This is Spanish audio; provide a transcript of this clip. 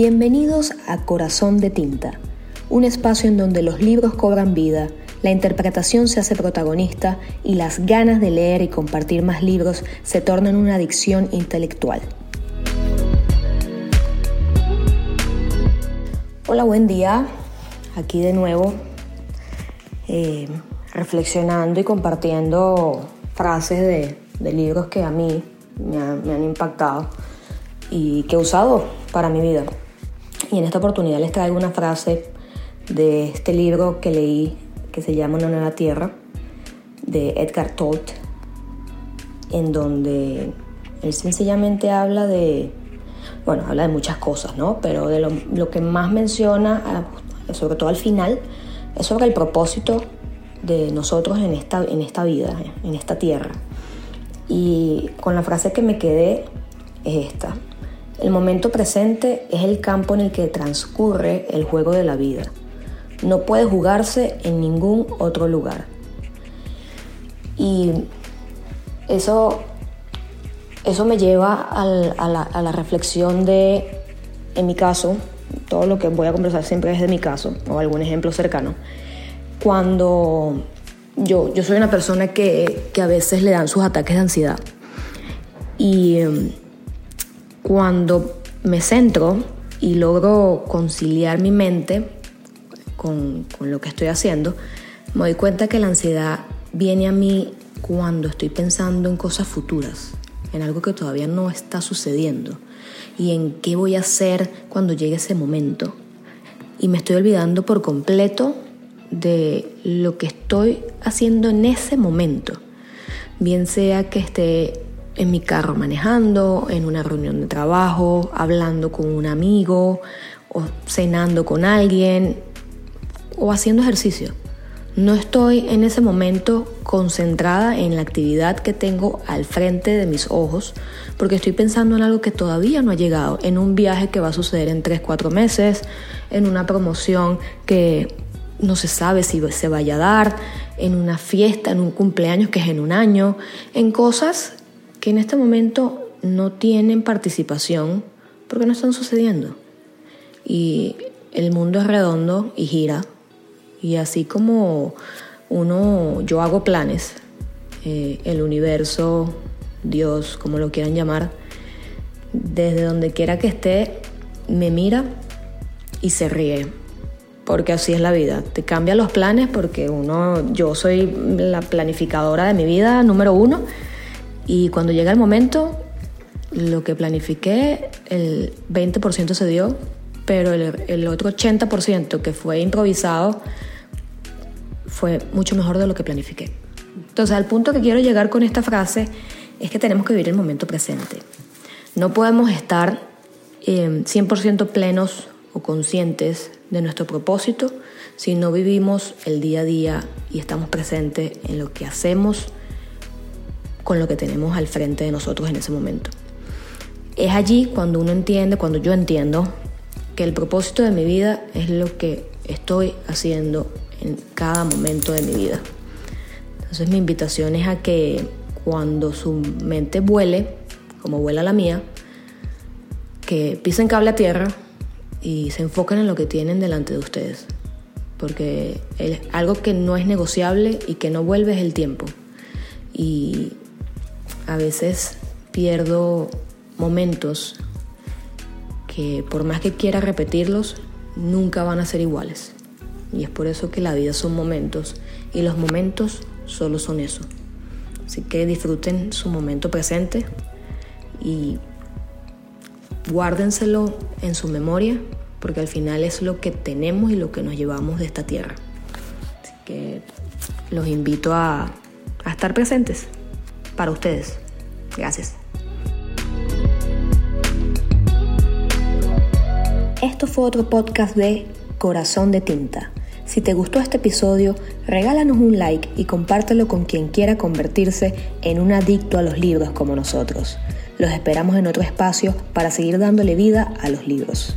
Bienvenidos a Corazón de Tinta, un espacio en donde los libros cobran vida, la interpretación se hace protagonista y las ganas de leer y compartir más libros se tornan una adicción intelectual. Hola, buen día. Aquí de nuevo, eh, reflexionando y compartiendo frases de, libros que a mí me han impactado y que he usado para mi vida. Y en esta oportunidad les traigo una frase de este libro que leí que se llama Una nueva tierra de Edgar Todd, en donde él sencillamente habla de, bueno, habla de muchas cosas, ¿no? Pero de lo, que más menciona, sobre todo al final, es sobre el propósito de nosotros en esta, en esta vida, en esta tierra. Y con la frase que me quedé es esta. El momento presente es el campo en el que transcurre el juego de la vida. No puede jugarse en ningún otro lugar. Y eso, eso me lleva a, la, a la reflexión de, en mi caso, todo lo que voy a conversar siempre es de mi caso o algún ejemplo cercano. Cuando yo, yo soy una persona que, que a veces le dan sus ataques de ansiedad. Y em, cuando me centro y logro conciliar mi mente con, lo que estoy haciendo, me doy cuenta que la ansiedad viene a mí cuando estoy pensando en cosas futuras, en algo que todavía no está sucediendo y en qué voy a hacer cuando llegue ese momento. Y me estoy olvidando por completo de lo que estoy haciendo en ese momento, bien sea que esté en mi carro manejando, en una reunión de trabajo, hablando con un amigo o cenando con alguien o haciendo ejercicio. No estoy en ese momento concentrada en la actividad que tengo al frente de mis ojos porque estoy pensando en algo que todavía no ha llegado, en un viaje que va a suceder en 3, 4 meses, en una promoción que no se sabe si se vaya a dar, en una fiesta, en un cumpleaños que es en un año, en cosas que en este momento no tienen participación porque no están sucediendo. Y el mundo es redondo y gira. Y así como uno, yo hago planes, eh, el universo, Dios, como lo quieran llamar, desde donde quiera que esté, me mira y se ríe. Porque así es la vida. Te cambia los planes porque uno, yo soy la planificadora de mi vida número uno y cuando llega el momento, lo que planifiqué, el 20% se dio, pero el, otro 80% que fue improvisado fue mucho mejor de lo que planifiqué. Entonces, al punto que quiero llegar con esta frase es que tenemos que vivir el momento presente. No podemos estar 100% em, plenos o conscientes de nuestro propósito si no vivimos el día a día y estamos presentes en lo que hacemos, con lo que tenemos al frente de nosotros en ese momento. Es allí cuando uno entiende, cuando yo entiendo que el propósito de mi vida es lo que estoy haciendo en cada momento de mi vida. Entonces mi invitación es a que cuando su mente vuele, como vuela la mía, que pisen cable a tierra y se enfoquen en lo que tienen delante de ustedes. Porque algo que no es negociable y que no vuelve es el tiempo. Y a veces pierdo momentos que por más que quiera repetirlos, nunca van a ser iguales. Y es por eso que la vida son momentos y los momentos solo son eso. Así que disfruten su momento presente y guárdenselo en su memoria porque al final es lo que tenemos y lo que nos llevamos de esta tierra. Así que los invito a, a estar presentes para ustedes. Gracias. Esto fue otro podcast de Corazón de Tinta. Si te gustó este episodio, regálanos un like y compártelo con quien quiera convertirse en un adicto a los libros como nosotros. Los esperamos en otro espacio para seguir dándole vida a los libros.